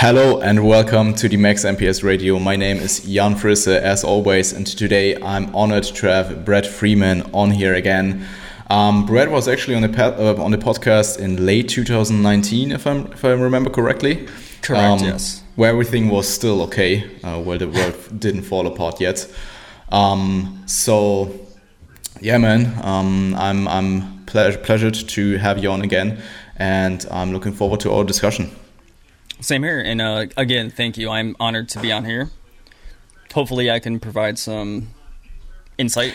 Hello and welcome to the Max MPS Radio. My name is Jan Frisse, as always, and today I'm honored to have Brett Freeman on here again. Um, Brett was actually on the uh, on the podcast in late 2019, if I if I remember correctly. Correct. Um, yes. Where everything was still okay, uh, where the world didn't fall apart yet. Um, so, yeah, man, um, I'm I'm ple- pleasured to have you on again, and I'm looking forward to our discussion. Same here. And uh, again, thank you. I'm honored to be on here. Hopefully, I can provide some insight.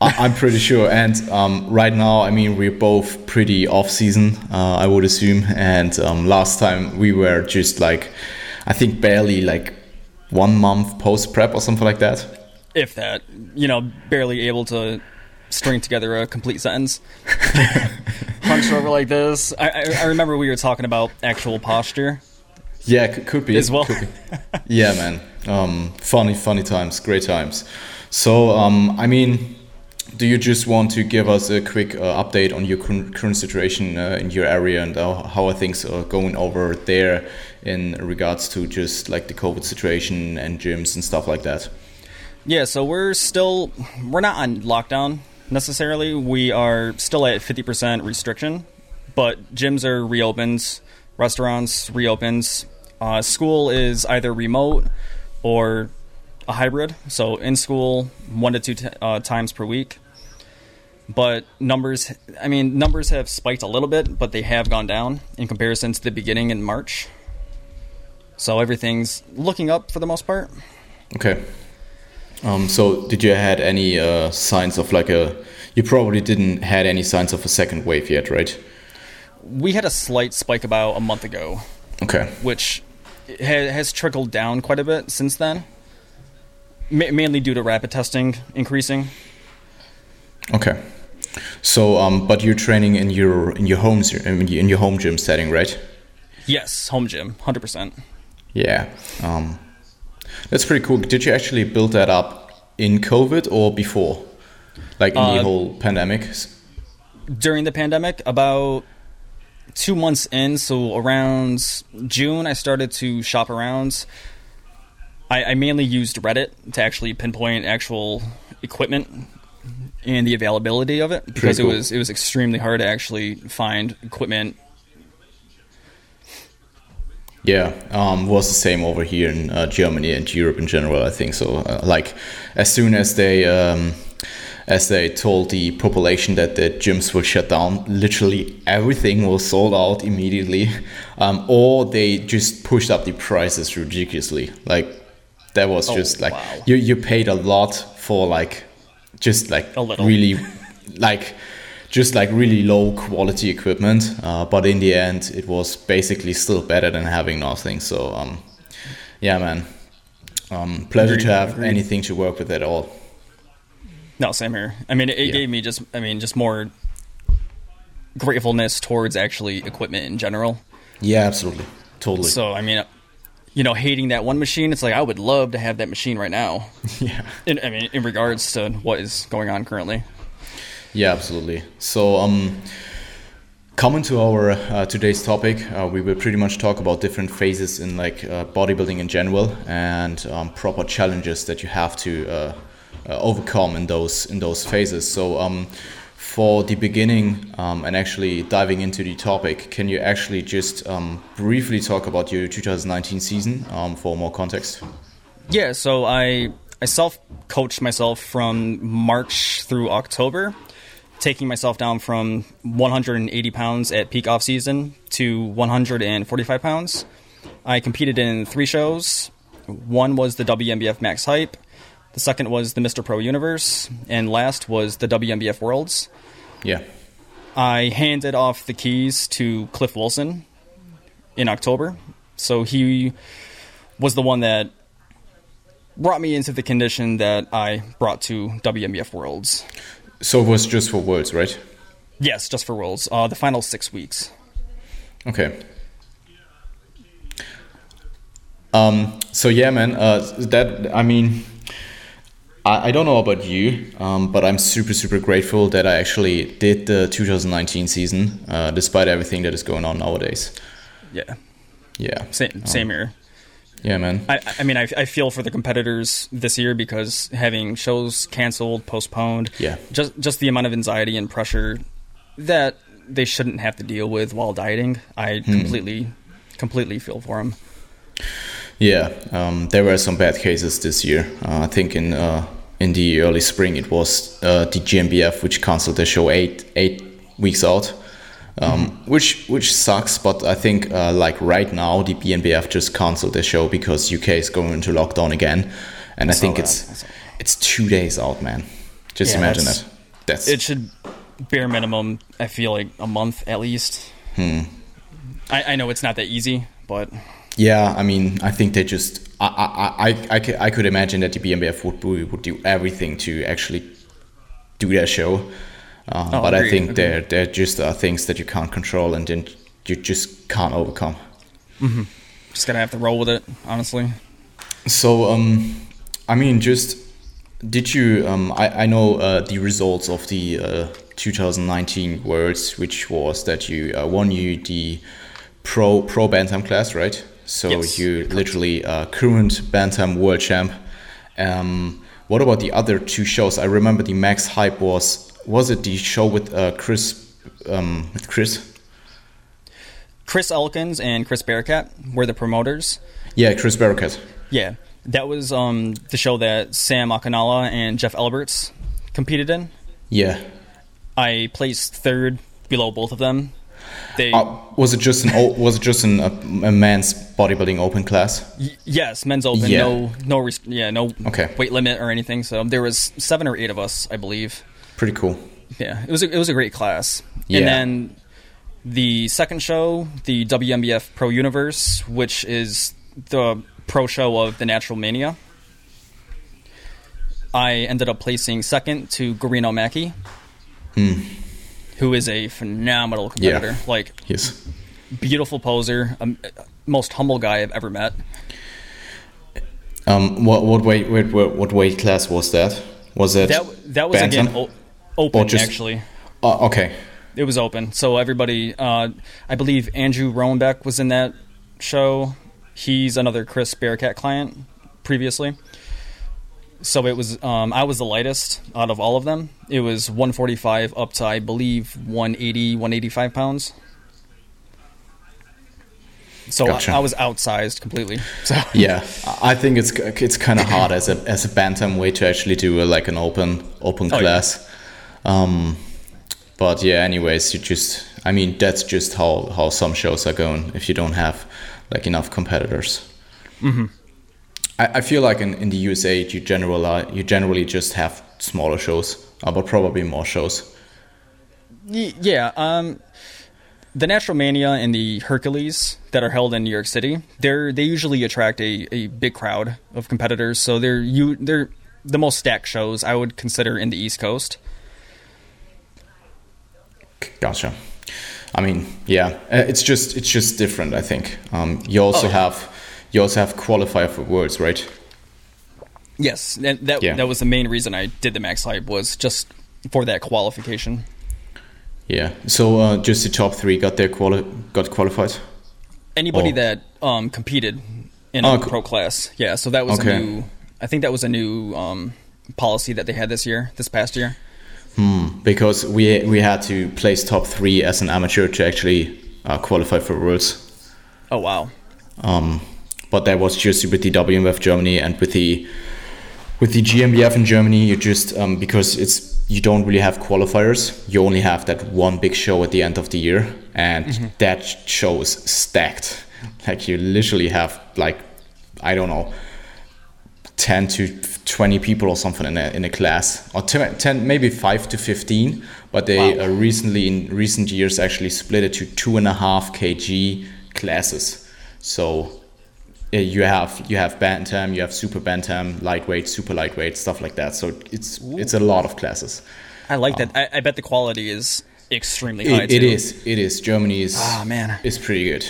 I'm pretty sure. And um, right now, I mean, we're both pretty off season, uh, I would assume. And um, last time we were just like, I think barely like one month post prep or something like that. If that, you know, barely able to string together a complete sentence. Hunched over like this. I, I, I remember we were talking about actual posture yeah, could be as well. Be. yeah, man. Um, funny, funny times, great times. So, um, I mean, do you just want to give us a quick uh, update on your current situation uh, in your area and uh, how are things uh, going over there in regards to just like the COVID situation and gyms and stuff like that? Yeah, so we're still we're not on lockdown necessarily. We are still at fifty percent restriction, but gyms are reopened, restaurants reopens, uh, school is either remote or a hybrid, so in school one to two t- uh, times per week. But numbers, I mean, numbers have spiked a little bit, but they have gone down in comparison to the beginning in March. So everything's looking up for the most part. Okay. Um, so did you had any uh, signs of like a? You probably didn't had any signs of a second wave yet, right? We had a slight spike about a month ago. Okay. Which has trickled down quite a bit since then, mainly due to rapid testing increasing. Okay. So, um, but you're training in your in your homes in your home gym setting, right? Yes, home gym, hundred percent. Yeah, um, that's pretty cool. Did you actually build that up in COVID or before, like in uh, the whole pandemic? During the pandemic, about two months in, so around June, I started to shop around. I, I mainly used Reddit to actually pinpoint actual equipment and the availability of it because cool. it was it was extremely hard to actually find equipment. Yeah, um, was the same over here in uh, Germany and Europe in general. I think so. Uh, like as soon as they um, as they told the population that the gyms will shut down. Literally everything was sold out immediately, um, or they just pushed up the prices ridiculously. Like that was oh, just like wow. you you paid a lot for like just like really like just like really low quality equipment. Uh, but in the end, it was basically still better than having nothing. So um, yeah, man. Um, pleasure Agreed. to have Agreed. anything to work with at all. No, same here. I mean, it, yeah. gave me just, I mean, just more gratefulness towards actually equipment in general. Yeah, absolutely, totally. So, I mean, you know, hating that one machine, it's like I would love to have that machine right now. yeah. In, I mean, in regards to what is going on currently. Yeah, absolutely. So, um, coming to our uh, today's topic, uh, we will pretty much talk about different phases in like uh, bodybuilding in general and um, proper challenges that you have to uh, overcome in those in those phases. So um, for the beginning um, and actually diving into the topic, can you actually just um, briefly talk about your 2019 season um, for more context? Yeah, so I I self coached myself from March through October, taking myself down from 180 pounds at peak off season to 145 pounds. I competed in three shows. One was the WNBF Max Hype. The second was the Mr. Pro Universe, and last was the WNBF Worlds. Yeah. I handed off the keys to Cliff Wilson in October. So he was the one that brought me into the condition that I brought to WNBF Worlds. So it was just for Worlds, right? Yes, just for Worlds. Uh, the final six weeks. Okay. Um, so yeah, man. Uh, that I mean, I, I don't know about you, um, but I'm super, super grateful that I actually did the 2019 season, uh, despite everything that is going on nowadays. Yeah. Yeah. Same, same um, here. Yeah, man. I, I mean, I, I feel for the competitors this year because having shows canceled, postponed, Yeah. just just the amount of anxiety and pressure that they shouldn't have to deal with while dieting. I Hmm. completely, completely feel for them. Yeah, um, there were some bad cases this year. Uh, I think in uh, in the early spring it was uh, the GNBF which cancelled the show eight eight weeks out, um, which which sucks. But I think uh, like right now the BNBF just cancelled the show because UK is going into lockdown again, and I, saw think that. it's I it's two days out, man. Just Yeah, imagine that. it. That's It should bare minimum. I feel like a month at least. Hmm. I, I know it's not that easy, but Yeah, I mean, I think they just. I I I I could imagine that the BNBF would do, would do everything to actually do their show, uh, Oh, but I think agreed. there there just are things that you can't control and then you just can't overcome. just gonna have to roll with it. Honestly, So, um, I mean, just did you? Um, I I know uh, the results of the uh, 2019 Worlds, which was that you uh, won you the pro pro bantam class, right? So Yes, you literally uh, current bantam world champ. Um, what about the other two shows? I remember the max hype was was it the show with uh, Chris um, with Chris? Chris Elkins and Chris Barakat were the promoters. Yeah, Chris Barakat. Yeah, that was um, the show that Sam Akinala and Jeff Alberts competed in. Yeah. I placed third below both of them. They Uh, was it just an o- was it just an, a, a men's bodybuilding open class? y- yes, men's open, Yeah. no no rest- yeah no Okay. weight limit or anything. So there was seven or eight of us, I believe. Pretty cool. Yeah, it was a, it was a great class. Yeah. And then the second show, the WNBF Pro Universe, which is the pro show of the Natural Mania. I ended up placing second to Gorino Maki, who is a phenomenal competitor. Yeah. Like Yes. beautiful poser, um, most humble guy I've ever met. Um, what what weight what, weight class was that? Was it That that was bantam? again o- open just- actually. Oh, okay. It was open, so everybody. Uh, I believe Andrew Roenbeck was in that show. He's another Chris Barakat client previously. So it was. Um, I was the lightest out of all of them. It was 145 up to I believe 180, 185 pounds. So Gotcha. I, I was outsized completely. So Yeah, I think it's it's kind of hard as a as a bantam weight to actually do a, like an open open Oh, yeah. class. Um, but yeah, anyways, you just I mean that's just how how some shows are going if you don't have like enough competitors. Mm-hmm. I, I feel like in, in the USA you generally you generally just have smaller shows, uh, but probably more shows. Yeah, um, the Natural Mania and the Hercules that are held in New York City, they're they usually attract a, a big crowd of competitors. So they're you they're the most stacked shows I would consider in the East Coast. Gotcha. I mean, yeah, uh, it's just it's just different. I think um, you also Oh. have you also have qualifier for worlds, right? Yes, and that Yeah. that was the main reason I did the Max Hype was just for that qualification. Yeah. So uh, just the top three got their quali- got qualified. Anybody Oh. that um, competed in Oh, a co- pro class, yeah. So that was Okay. a new. I think that was a new um, policy that they had this year, this past year. Hmm. Because we we had to place top three as an amateur to actually uh, qualify for worlds. Oh wow. Um, but that was just with the WMF Germany and with the with the GNBF in Germany. You just um, because it's you don't really have qualifiers. You only have that one big show at the end of the year, and that show is stacked. Like you literally have like I don't know. 10 to 20 people or something in a, in a class or 10, 10 maybe 5 to 15 but they Wow. uh, recently in recent years actually split it to two and a half kg classes so you have you have bantam you have super bantam lightweight super lightweight stuff like that so it's it's a lot of classes I like that. I, I bet the quality is extremely high. it, it is it is germany is Ah, man. is pretty good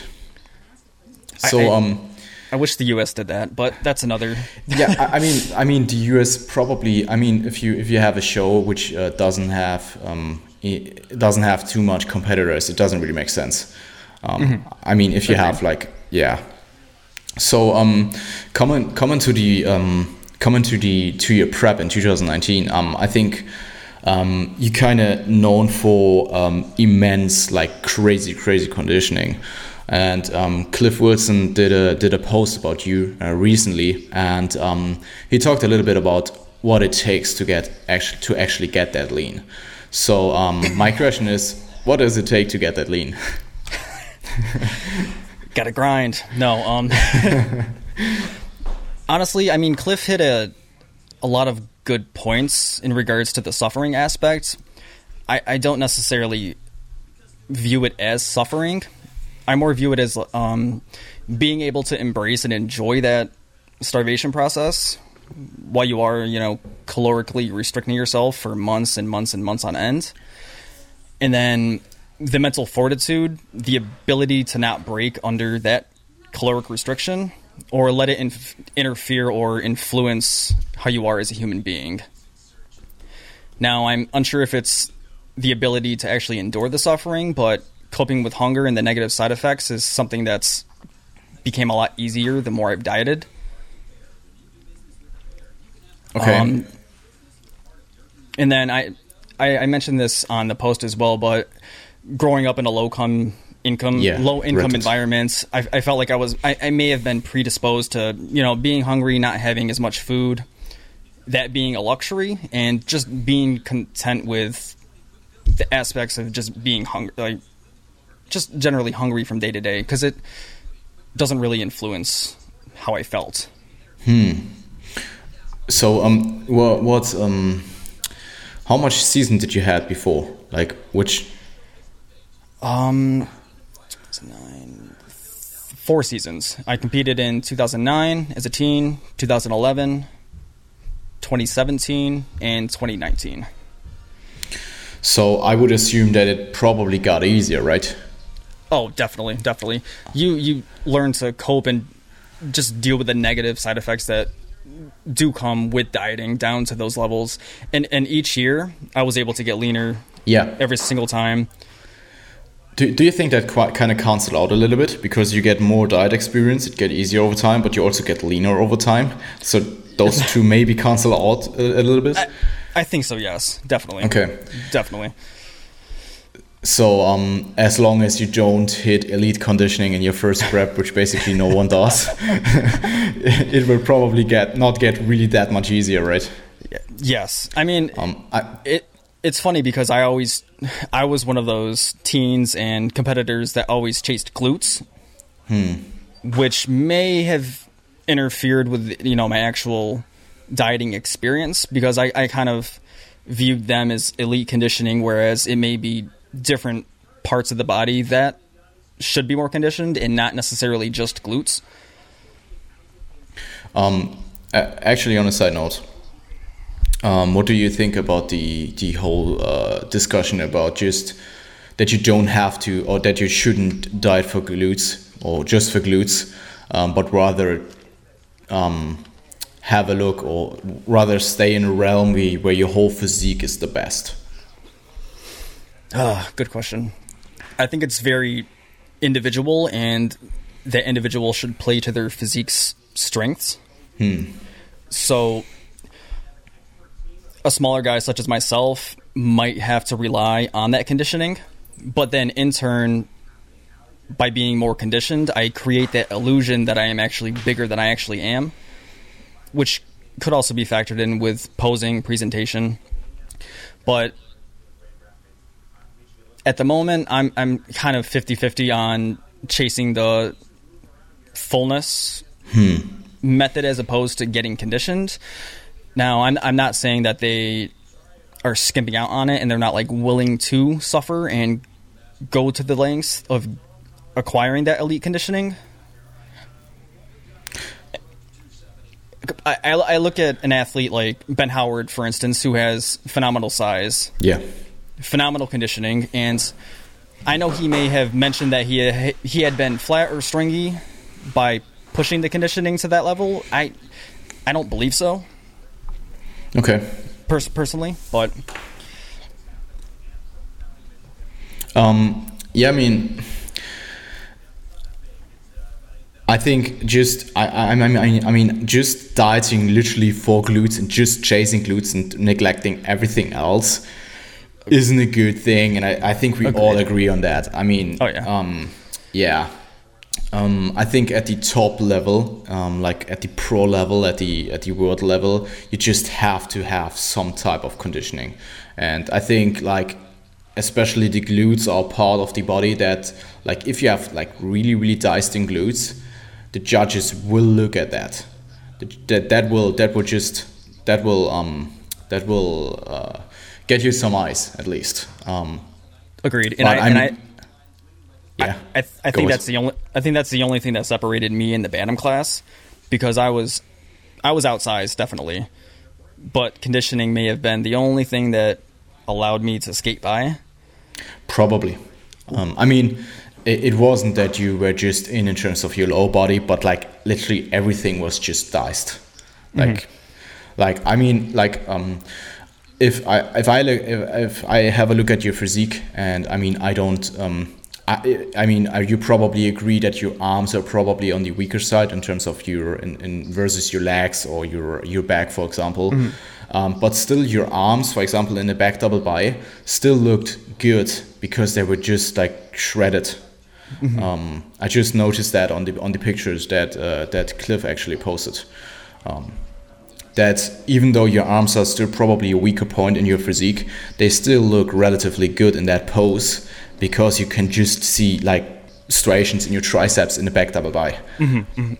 so I- um I wish the U.S. did that, but that's another. yeah, I, I mean, I mean, the US probably. I mean, if you if you have a show which uh, doesn't have um, it doesn't have too much competitors, it doesn't really make sense. Um, I mean, if you have like, yeah, So um, coming coming to the um, coming to the two year prep in 2019, um, I think um, you kind of known for um, immense like crazy crazy conditioning. And um, Cliff Wilson did a did a post about you uh, recently, and um, he talked a little bit about what it takes to get actually to actually get that lean. So um, my question is, what does it take to get that lean? Got to grind. No, um, honestly, I mean, Cliff hit a a lot of good points in regards to the suffering aspect. I, I don't necessarily view it as suffering. I more view it as um, being able to embrace and enjoy that starvation process while you are, you know, calorically restricting yourself for months and months and months on end. And then the mental fortitude, the ability to not break under that caloric restriction or let it inf- interfere or influence how you are as a human being. Now, I'm unsure if it's the ability to actually endure the suffering, but coping with hunger and the negative side effects is something that's became a lot easier the more I've dieted. Okay. Um, and then I, I, I mentioned this on the post as well, but growing up in a low com income yeah, low income environments I, I, felt like i was I, I, may have been predisposed to you know being hungry not having as much food that being a luxury and just being content with the aspects of just being hungry like just generally hungry from day to day because it doesn't really influence how i felt. Hmm. So um what what um how much season did you had before? Like which um, nine, four seasons. I competed in 2009 as a teen, 2011, 2017, and 2019. So I would assume that it probably got easier, right? Oh, definitely, definitely. You you learn to cope and just deal with the negative side effects that do come with dieting down to those levels. And and each year I was able to get leaner. Yeah. Every single time. Do, do you think that quite kind of cancel out a little bit because you get more diet experience, it get easier over time, but you also get leaner over time? So those two maybe cancel out a, a little bit. I, I, think so. Yes, definitely. Okay, definitely. So um, as long as you don't hit elite conditioning in your first prep, which basically no one does, it will probably get not get really that much easier, right? Yes, I mean, um, I, it it's funny because I always I was one of those teens and competitors that always chased glutes, hmm. which may have interfered with you know my actual dieting experience because I, I kind of viewed them as elite conditioning, whereas it may be different parts of the body that should be more conditioned and not necessarily just glutes. Um, actually, on a side note, um, what do you think about the the whole uh, discussion about just that you don't have to or that you shouldn't diet for glutes or just for glutes, um, but rather um, have a look or rather stay in a realm where your whole physique is the best? Ah, good question. I think it's very individual, and the individual should play to their physique's strengths. Hmm. So a smaller guy such as myself might have to rely on that conditioning, but then in turn, by being more conditioned, I create that illusion that I am actually bigger than I actually am, which could also be factored in with posing, presentation. But at the moment, I'm I'm kind of 50-50 on chasing the fullness hmm. method as opposed to getting conditioned now, I'm I'm not saying that they are skimping out on it and they're not like willing to suffer and go to the lengths of acquiring that elite conditioning. I, I, I look at an athlete like Ben Howard, for instance, who has phenomenal size, yeah, phenomenal conditioning, and I know he may have mentioned that he had, he had been flat or stringy by pushing the conditioning to that level. I I don't believe so. Okay. Pers- personally, but um, yeah, I mean, I think just I, I I mean I mean just dieting literally for glutes and just chasing glutes and neglecting everything else isn't a good thing, and I, I think we all agree on that. I mean, Oh, yeah. um, yeah. Um, I think at the top level, um, like at the pro level, at the at the world level, you just have to have some type of conditioning, and I think like especially the glutes are part of the body that like if you have like really really diced in glutes, the judges will look at that. That that will that will just that will um that will uh, get you some eyes at least. Um, Agreed. And I, I and mean- yeah, I, I, th- I think with- that's the only. I think that's the only thing that separated me and the Bantam class, because I was, I was outsized definitely, but conditioning may have been the only thing that allowed me to skate by. Probably. Um, I mean, it, it wasn't that you were just in in terms of your lower body, but like literally everything was just diced. Like, like I mean, like um, if I if I look if, if I have a look at your physique, and I mean I don't um. I, I mean, uh, you probably agree that your arms are probably on the weaker side in terms of your in, in versus your legs or your your back, for example. Um, but still, your arms, for example, in the back double by, still looked good because they were just like shredded. Um, I just noticed that on the on the pictures that uh, that Cliff actually posted. Um, that even though your arms are still probably a weaker point in your physique, they still look relatively good in that pose because you can just see like striations in your triceps in the back double by.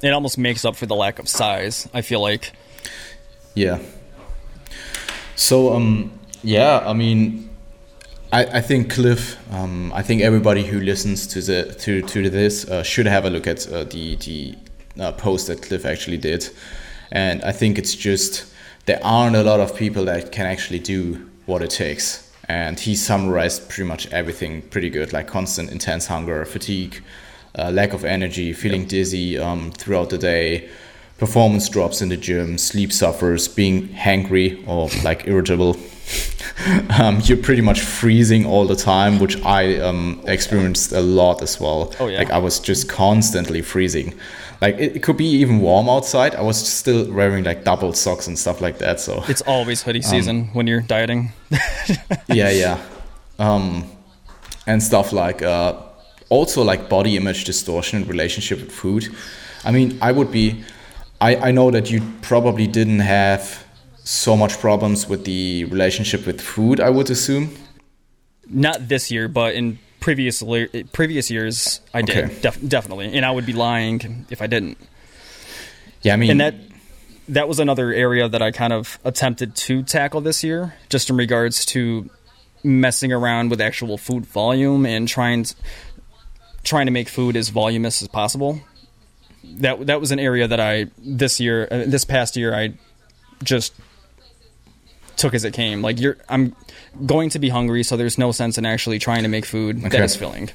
It almost makes up for the lack of size. I feel like. Yeah. So um yeah, I mean I, I think Cliff um I think everybody who listens to the to to this uh, should have a look at uh, the the uh, post that Cliff actually did. And I think it's just there aren't a lot of people that can actually do what it takes. And he summarized pretty much everything pretty good, like constant intense hunger, fatigue, uh, lack of energy, feeling dizzy um, throughout the day, performance drops in the gym, sleep suffers, being hangry or like irritable. um, you're pretty much freezing all the time, which I um, experienced a lot as well. Oh, yeah. Like I was just constantly freezing. Like it, it could be even warm outside. I was still wearing like double socks and stuff like that. So It's always hoodie season when you're dieting. yeah, yeah, um, and stuff like uh, also like body image distortion in relationship with food. I mean, I would be. I I know that you probably didn't have so much problems with the relationship with food. I would assume. Not this year, but in previous le- previous years, I did Okay. def- definitely, and I would be lying if I didn't. Yeah, I mean, and that that was another area that I kind of attempted to tackle this year, just in regards to messing around with actual food volume and trying to, trying to make food as voluminous as possible. That that was an area that I this year, uh, this past year, I just took as it came. Like you're, I'm going to be hungry, so there's no sense in actually trying to make food that Okay. is filling.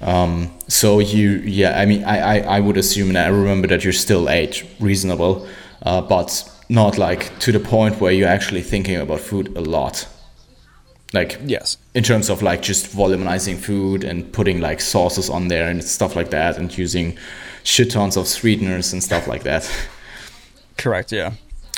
Um, so you, yeah, I mean, I, I, I would assume that I remember that you're still ate reasonable, uh, but not like to the point where you're actually thinking about food a lot. Like, Yes. in terms of like just volumizing food and putting like sauces on there and stuff like that and using shit tons of sweeteners and stuff like that. Correct. Yeah.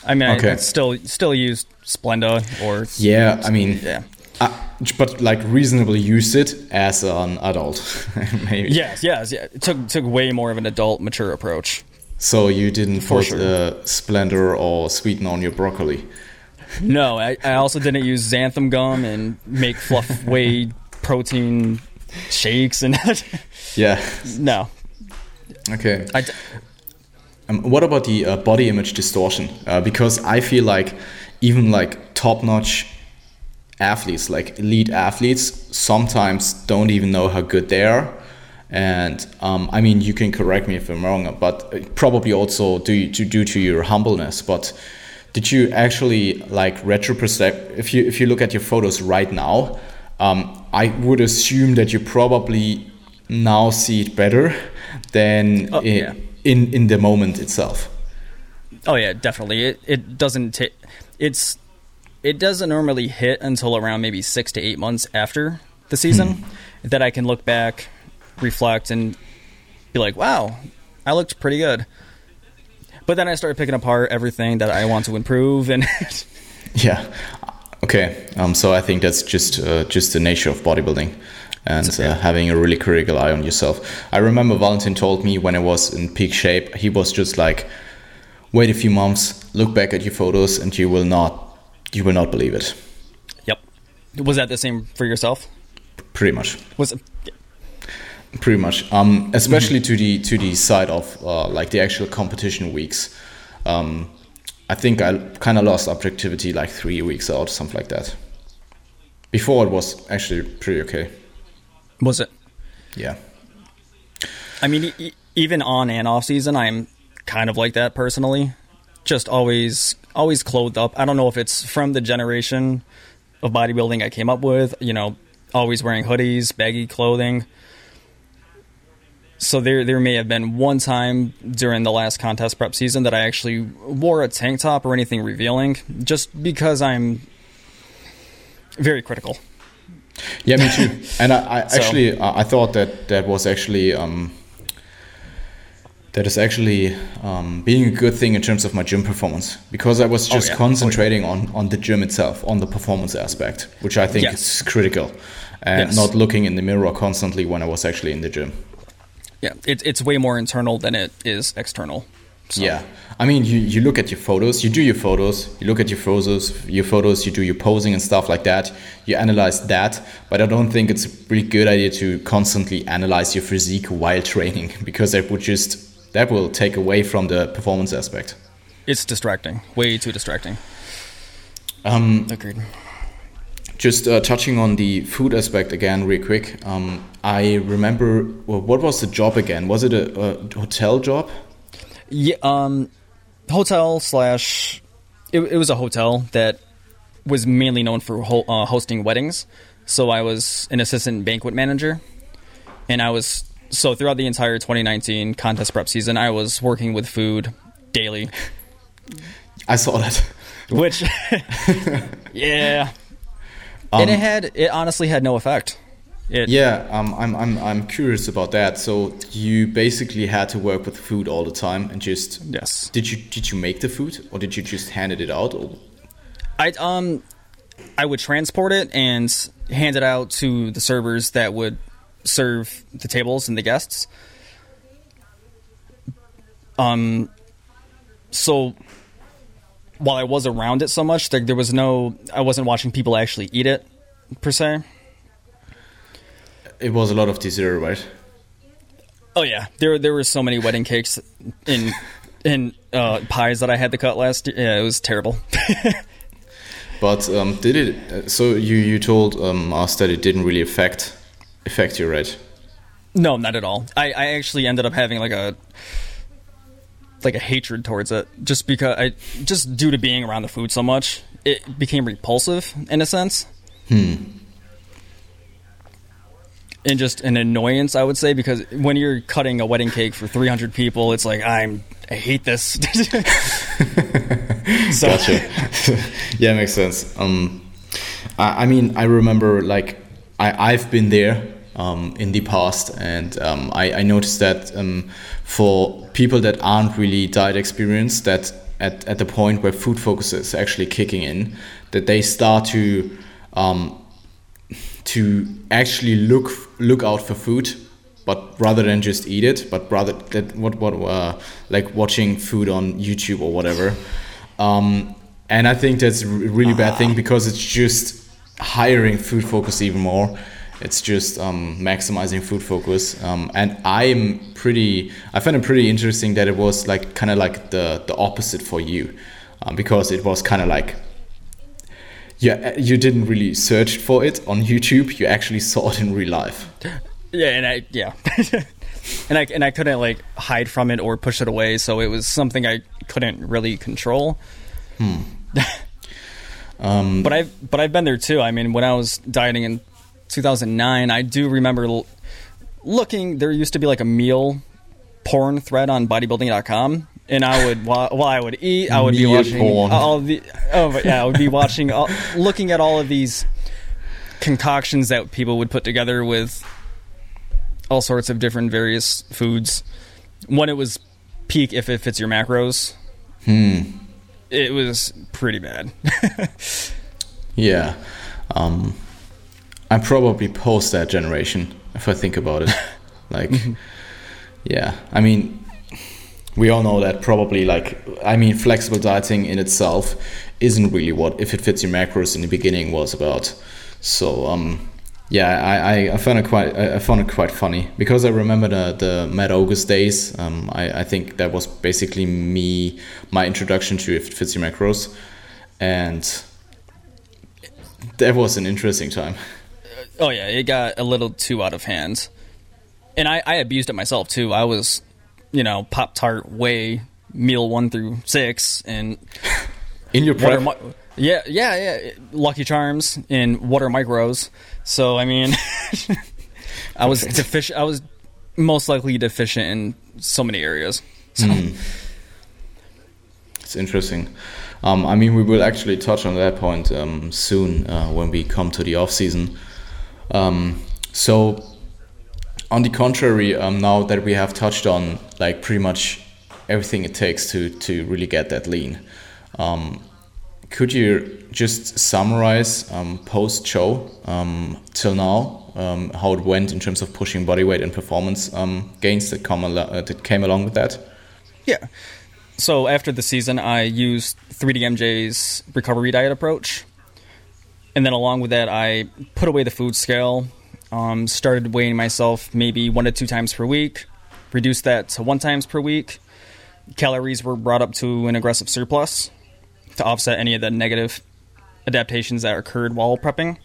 I mean, I Okay. could still still use Splenda or Yeah, I mean, yeah. uh, but like reasonably use it as an adult, maybe. Yes, yes, yeah. It took took way more of an adult, mature approach. So you didn't For put sure. uh, Splenda or sweeten on your broccoli. No, I, I also didn't use xanthan gum and make fluff whey protein shakes and Yeah. no. Okay. I Um, what about the uh, body image distortion? Uh, because I feel like even like top-notch athletes, like elite athletes, sometimes don't even know how good they are. And um, I mean, you can correct me if I'm wrong, but uh, probably also due to due to your humbleness. But did you actually like retrospect? If you if you look at your photos right now, um, I would assume that you probably now see it better than Oh, i- yeah. In in the moment itself. oh yeah, definitely. It it doesn't take it's it doesn't normally hit until around maybe six to eight months after the season that I can look back, reflect, and be like, wow, I looked pretty good. But then I started picking apart everything that I want to improve, and yeah, okay. Um, so I think that's just uh, just the nature of bodybuilding and uh, having a really critical eye on yourself. I remember Valentin told me when I was in peak shape, he was just like, "Wait a few months, look back at your photos, and you will not, you will not believe it." Yep. Was that the same for yourself? Pretty much. Was it? Pretty much. Um, especially mm-hmm. to the to the side of uh, like the actual competition weeks. Um, I think I kind of lost objectivity like three weeks out, something like that. Before it was actually pretty okay. Was it? Yeah. I mean, e- even on and off season, I'm kind of like that personally. Just always, always clothed up. I don't know if it's from the generation of bodybuilding I came up with. You know, always wearing hoodies, baggy clothing. So there, there may have been one time during the last contest prep season that I actually wore a tank top or anything revealing, just because I'm very critical. Yeah, me too. And I, I so. actually I thought that that was actually um, that is actually um, being a good thing in terms of my gym performance because I was oh, just oh, yeah. concentrating oh, yeah. on on the gym itself, on the performance aspect, which I think yes. is critical, and yes. not looking in the mirror constantly when I was actually in the gym. Yeah, it, it's way more internal than it is external. So. Yeah, I mean, you, you look at your photos, you do your photos, you look at your photos, your photos, you do your posing and stuff like that. You analyze that, but I don't think it's a really good idea to constantly analyze your physique while training because that would just that will take away from the performance aspect. It's distracting, way too distracting. Um, Agreed. Just uh, touching on the food aspect again, real quick. Um, I remember well, what was the job again? Was it a, a hotel job? Yeah, um, hotel slash. It, it, was a hotel that was mainly known for ho- uh, hosting weddings. So I was an assistant banquet manager, and I was so throughout the entire 2019 contest prep season, I was working with food daily. I saw that. Which, yeah, um, and it had it honestly had no effect. It, yeah, um, I'm, I'm, I'm curious about that. So you basically had to work with food all the time and just yes. Did you did you make the food or did you just hand it out? Or? I um I would transport it and hand it out to the servers that would serve the tables and the guests. Um, so while I was around it so much, there, there was no I wasn't watching people actually eat it per se. It was a lot of dessert, right? Oh yeah, there there were so many wedding cakes in in uh, pies that I had to cut last year. Yeah, it was terrible. but um, did it? So you you told um, us that it didn't really affect affect you, right? No, not at all. I, I actually ended up having like a like a hatred towards it just because I just due to being around the food so much, it became repulsive in a sense. Hmm. And just an annoyance, I would say, because when you're cutting a wedding cake for 300 people, it's like I'm I hate this. so. Gotcha. yeah, makes sense. Um, I, I mean, I remember like I I've been there um, in the past. And um, I, I, noticed that um, for people that aren't really diet experienced, that at, at the point where food focus is actually kicking in, that they start to um, to actually look look out for food, but rather than just eat it, but rather that what what uh, like watching food on YouTube or whatever. Um, and I think that's a really bad thing because it's just hiring food focus even more it's just um, maximizing food focus. Um, and I'm pretty, I found it pretty interesting that it was like kind of like the, the opposite for you um, because it was kind of like, yeah, you didn't really search for it on YouTube. You actually saw it in real life. Yeah. And I, yeah. and I, and I couldn't like hide from it or push it away. So it was something I couldn't really control. Hmm. Um, but I've but I've been there too. I mean, when I was dieting in 2009, I do remember l- looking. There used to be like a meal porn thread on bodybuilding.com, and I would while, while I would eat, I would be watching porn. all the. Oh, but yeah, I would be watching, all, looking at all of these concoctions that people would put together with all sorts of different various foods, when it was peak, if it fits your macros, Hmm. it was pretty bad. Yeah. Um, I'm probably post that generation if I think about it. like, yeah. I mean, we all know that probably like I mean, flexible dieting in itself isn't really what if it fits your macros in the beginning was about. So um, yeah, I, I, found it quite I found it quite funny because I remember the the Matt August days. Um, I, I think that was basically me my introduction to if it fits your macros, and that was an interesting time. Oh yeah, it got a little too out of hand, and I, I abused it myself too. I was, you know, Pop Tart way meal one through six and in your prep. Mi- yeah, yeah, yeah. Lucky Charms in water micros. So I mean, I was deficient. I was most likely deficient in so many areas. So. Mm. It's interesting. Um, I mean, we will actually touch on that point um, soon uh, when we come to the off season. Um, so, on the contrary, um, now that we have touched on like pretty much everything it takes to to really get that lean, um, could you just summarize um, post show till now how it went in terms of pushing body weight and performance gains that come uh, that came along with that? Yeah so after the season, I used 3DMJ's recovery diet approach, and then along with that, I put away the food scale, um, started weighing myself maybe one to two times per week, reduced that to one times per week. Calories were brought up to an aggressive surplus to offset any of the negative adaptations that occurred while prepping.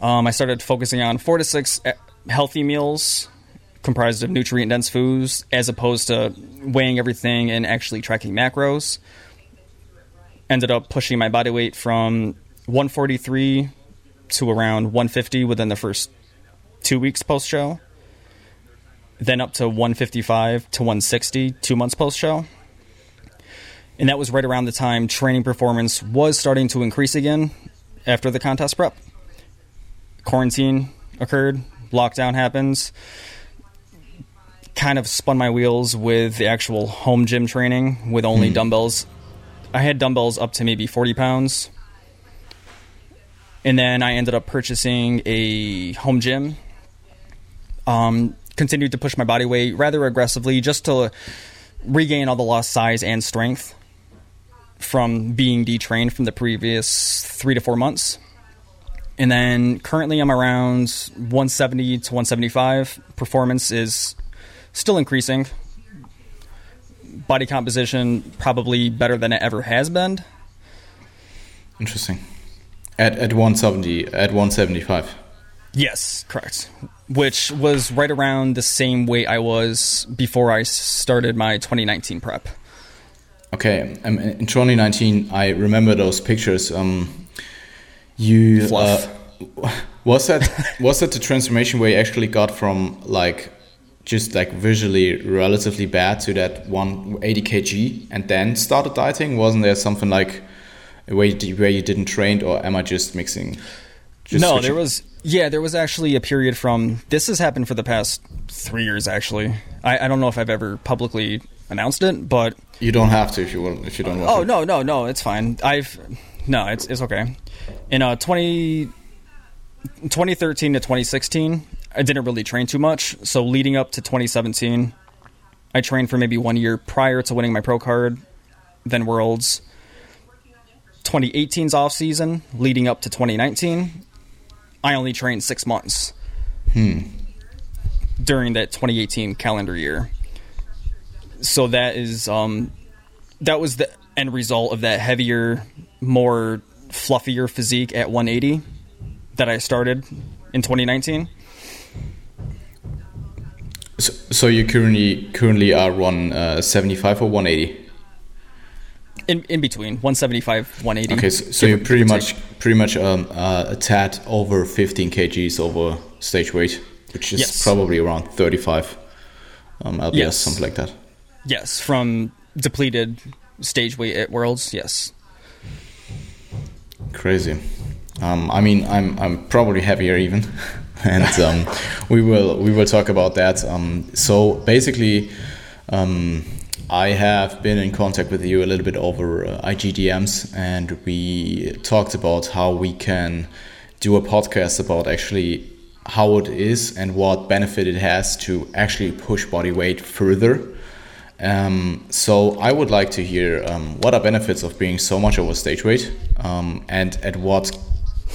Um, I started focusing on four to six eh, healthy meals comprised of nutrient dense foods as opposed to weighing everything and actually tracking macros. Ended up pushing my body weight from 143 to around 150 within the first two weeks post show. Then up to 155 to 160 two months post show. And that was right around the time training performance was starting to increase again after the contest prep. Quarantine occurred, lockdown happens kind of spun my wheels with the actual home gym training with only hmm. dumbbells. I had dumbbells up to maybe 40 pounds. And then I ended up purchasing a home gym. Um, continued to push my body weight rather aggressively just to regain all the lost size and strength from being detrained from the previous three to four months. And then currently I'm around 170 to 175. Performance is still increasing. Body composition probably better than it ever has been. Interesting. At at 170 at 175. Yes, correct. Which was right around the same weight I was before I started my 2019 prep. Okay, um, in 2019, I remember those pictures. Um, you uh, was that was that the transformation where you actually got from like just like visually relatively bad to that 180 kg and then started dieting? Wasn't there something like where you, where you didn't train, or am I just mixing? Just no, switching? there was yeah, there was actually a period from this has happened for the past three years. Actually, I, I don't know if I've ever publicly announced it, but you don't have to if you want if you don't want. Oh to. no no no, it's fine. I've no, it's it's okay. In uh 20, 2013 to 2016, I didn't really train too much. So leading up to 2017, I trained for maybe one year prior to winning my pro card, then Worlds. 2018's off season, leading up to 2019, I only trained six months. Hmm. During that 2018 calendar year. So that is um, that was the end result of that heavier, more fluffier physique at 180 that I started in 2019. So, so you currently currently are one uh, 75 or 180? In, in between 175 180 okay so, so you're pretty much pretty much um, uh, a tad over 15 kgs over stage weight which is yes. probably around 35 um, lbs yes. something like that yes from depleted stage weight at worlds yes crazy um, i mean i'm i'm probably heavier even and um, we will we will talk about that. Um, so basically, Um, I have been in contact with you a little bit over uh, IGDMs, and we talked about how we can do a podcast about actually how it is and what benefit it has to actually push body weight further. Um, so I would like to hear um, what are benefits of being so much over stage weight, um, and at what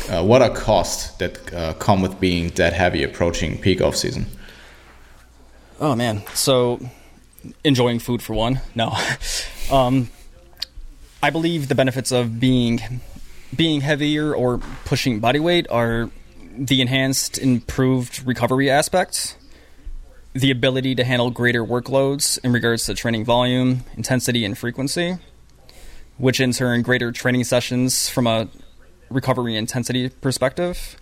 uh, what are costs that uh, come with being that heavy approaching peak off season. Oh man, so enjoying food for one. No, um, I believe the benefits of being being heavier or pushing body weight are the enhanced, improved recovery aspects, the ability to handle greater workloads in regards to training volume, intensity, and frequency, which in turn greater training sessions from a recovery intensity perspective.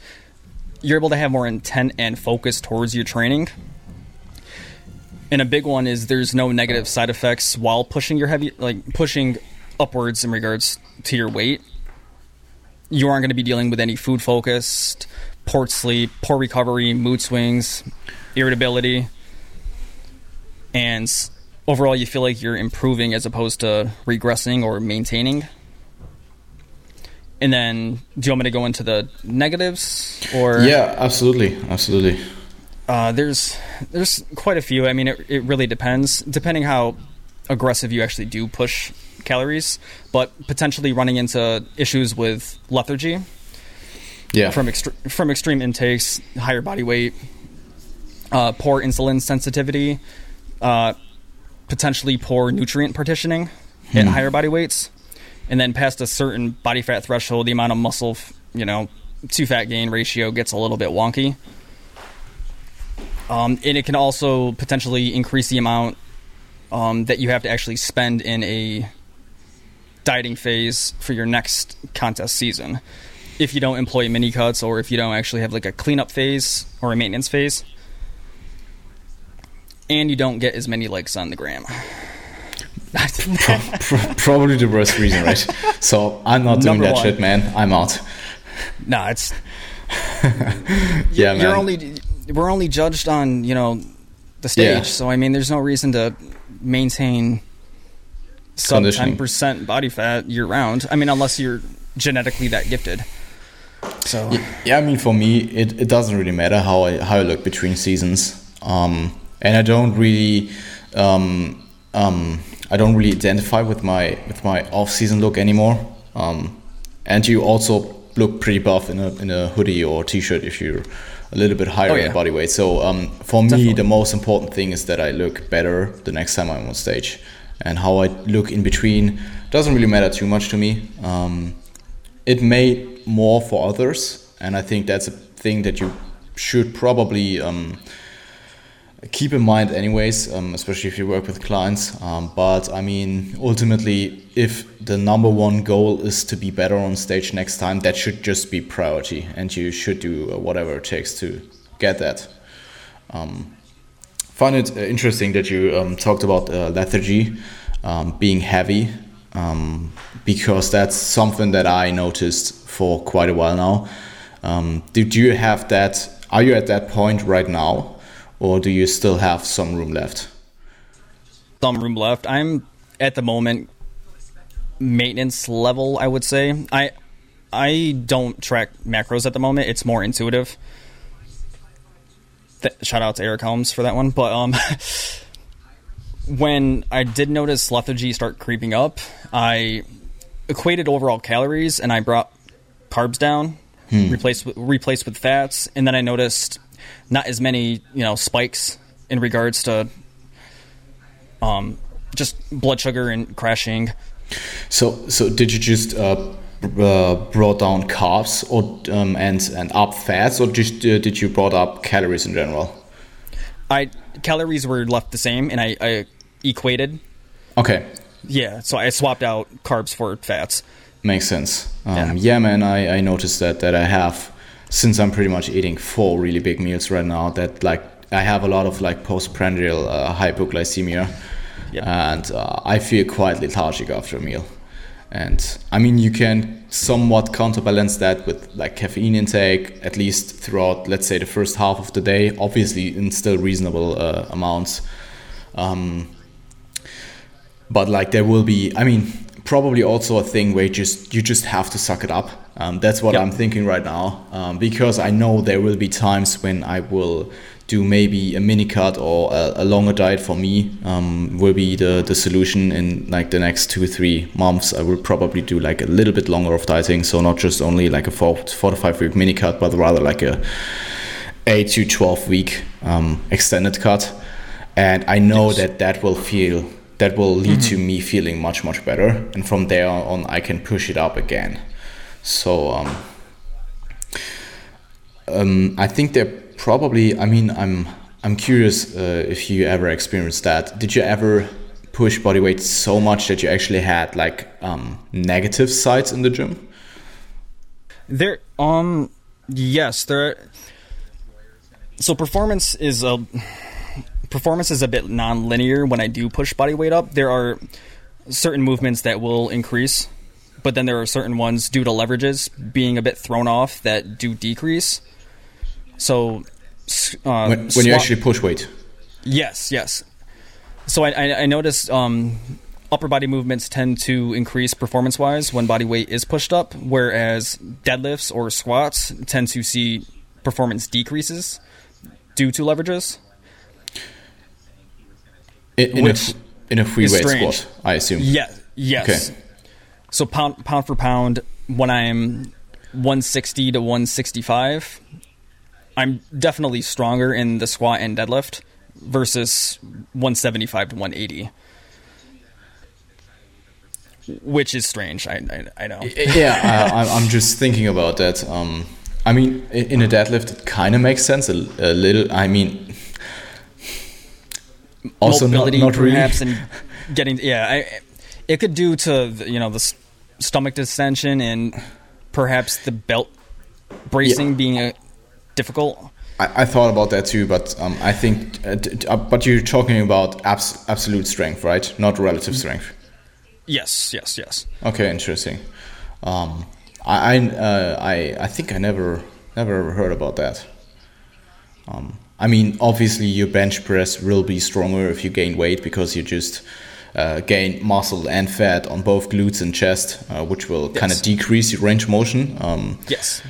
You're able to have more intent and focus towards your training and a big one is there's no negative side effects while pushing your heavy like pushing upwards in regards to your weight. You aren't going to be dealing with any food focused poor sleep poor recovery mood swings irritability. And overall you feel like you're improving as opposed to regressing or maintaining. And then do you want me to go into the negatives or? Yeah absolutely absolutely uh, there's there's quite a few. I mean, it, it really depends, depending how aggressive you actually do push calories, but potentially running into issues with lethargy. Yeah. From extre- from extreme intakes, higher body weight, uh, poor insulin sensitivity, uh, potentially poor nutrient partitioning hmm. at higher body weights, and then past a certain body fat threshold, the amount of muscle, you know, to fat gain ratio gets a little bit wonky. Um, and it can also potentially increase the amount um, that you have to actually spend in a dieting phase for your next contest season. If you don't employ mini cuts or if you don't actually have like a cleanup phase or a maintenance phase, and you don't get as many likes on the gram. Probably the worst reason, right? So I'm not doing Number that one. shit, man. I'm out. Nah, it's yeah, you're man. only we're only judged on you know the stage. Yeah. So I mean, there's no reason to maintain sub ten percent body fat year round. I mean, unless you're genetically that gifted. So yeah, I mean, for me, it, it doesn't really matter how I how I look between seasons, um, and I don't really. Um, um, I don't really identify with my with my off season look anymore. Um, and you also look pretty buff in a in a hoodie or t-shirt if you're a little bit higher oh, yeah. in body weight. So um, for Definitely. me, the most important thing is that I look better the next time I'm on stage, and how I look in between doesn't really matter too much to me. Um, it may more for others, and I think that's a thing that you should probably um, keep in mind anyways um, especially if you work with clients um, but i mean ultimately if the number one goal is to be better on stage next time that should just be priority and you should do uh, whatever it takes to get that. Um, find it uh, interesting that you um, talked about uh, lethargy um, being heavy um, because that's something that i noticed for quite a while now. Did you have that are you at that point right now or do you still have some room left? Some room left. I'm at the moment maintenance level. I would say I I don't track macros at the moment. It's more intuitive. Th- shout out to Eric Helms for that one. But um, when I did notice lethargy start creeping up, I equated overall calories and I brought carbs down, hmm. replaced replaced with fats, and then I noticed not as many you know spikes in regards to um, just blood sugar and crashing. So, so did you just uh, uh, brought down carbs or um, and and up fats, or just uh, did you brought up calories in general? I calories were left the same, and I, I equated. Okay. Yeah, so I swapped out carbs for fats. Makes sense. Um, yeah. yeah, man, I, I noticed that that I have since I'm pretty much eating four really big meals right now, that like I have a lot of like postprandial uh, hypoglycemia, yep. and uh, I feel quite lethargic after a meal. And I mean, you can somewhat counterbalance that with like caffeine intake, at least throughout, let's say, the first half of the day. Obviously, in still reasonable uh, amounts. Um, but like there will be. I mean, probably also a thing where you just you just have to suck it up. Um, that's what Yep. I'm thinking right now um, because I know there will be times when I will do maybe a mini cut or a, a longer diet for me um, will be the, the solution in like the next two three months. I will probably do like a little bit longer of dieting, so not just only like a four, four to five week mini cut, but rather like a eight to twelve week um, extended cut. And I know Yes. that that will feel that will lead to me feeling much much better, and from there on I can push it up again. So um, um, I think they're probably. I mean, I'm I'm curious uh, if you ever experienced that. Did you ever push body weight so much that you actually had like um, negative sides in the gym? There, um, yes, there. So performance is a performance is a bit non-linear when I do push body weight up. There are certain movements that will increase, but then there are certain ones due to leverages being a bit thrown off that do decrease. So, uh, When, when you actually push weight? Yes, yes. So I, I, I noticed um, upper body movements tend to increase performance wise when body weight is pushed up, whereas deadlifts or squats tend to see performance decreases due to leverages. In, in, a, in a free weight strange. squat, I assume. Yeah, yes. Okay. So pound pound for pound, when I'm 160 to 165, I'm definitely stronger in the squat and deadlift versus 175 to 180. Which is strange. I I, I know. yeah, I, I'm- I'm just thinking about that. Um, I mean, in a deadlift, it kind of makes sense a, a little. I mean, also not, mobility not really. perhaps and getting yeah I, it could do to the, you know the s- stomach distension and perhaps the belt bracing being a difficult I, I thought about that too, but um, I think. Uh, uh, but you're talking about abs- absolute strength, right? Not relative strength. yes yes yes Okay, interesting. Um, I I, uh, I I think I never never heard about that. Um, I mean, obviously, your bench press will be stronger if you gain weight because you just uh, gain muscle and fat on both glutes and chest, uh, which will kind of decrease your range of motion. Um, yes.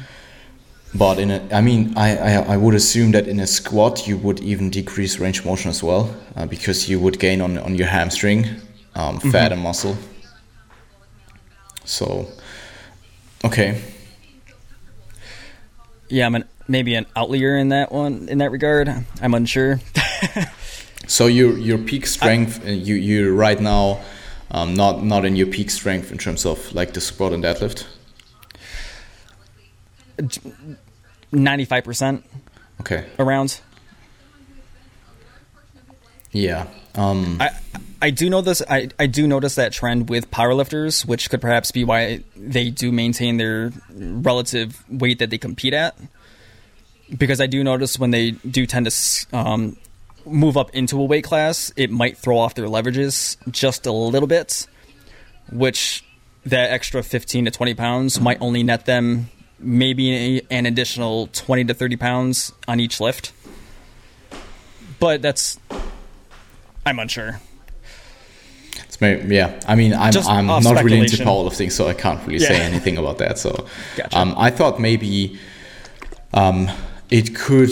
but in a, I mean, I, I I would assume that in a squat you would even decrease range of motion as well, uh, because you would gain on on your hamstring, um, fat and muscle. So, okay, yeah i'm an, maybe an outlier in that one in that regard. I'm unsure so your your peak strength, uh, you you right now, um, not not in your peak strength in terms of like the squat and deadlift. 95% Okay, around yeah. Um, I I do know this. I, I do notice that trend with powerlifters, which could perhaps be why they do maintain their relative weight that they compete at. Because I do notice when they do tend to um, move up into a weight class, it might throw off their leverages just a little bit, which that extra 15 to 20 pounds might only net them maybe an additional 20 to 30 pounds on each lift. But that's I'm unsure. It's maybe, yeah, I mean, I'm, Just I'm not really into powerlifting, so I can't really say anything about that. So, Gotcha. um, I thought maybe um, it could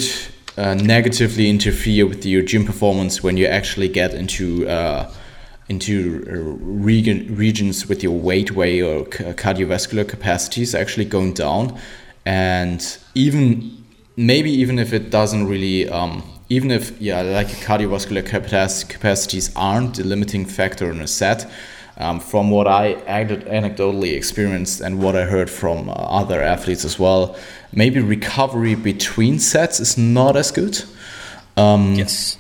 uh, negatively interfere with your gym performance when you actually get into uh, into uh, region, regions with your weight way or cardiovascular capacities actually going down, and even maybe even if it doesn't really um, even if yeah like cardiovascular capacities aren't the limiting factor in a set um, from what i anecdotally experienced and what i heard from uh, other athletes as well maybe recovery between sets is not as good um, Yes.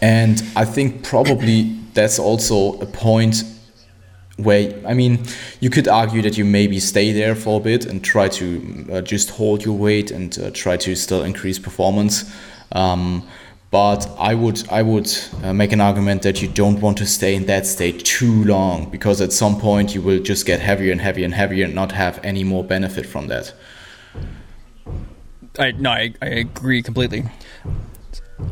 and I think probably that's also a point where, I mean, you could argue that you maybe stay there for a bit and try to uh, just hold your weight and uh, try to still increase performance. Um, but I would I would uh, make an argument that you don't want to stay in that state too long because at some point you will just get heavier and heavier and heavier and not have any more benefit from that. I no, I, I agree completely.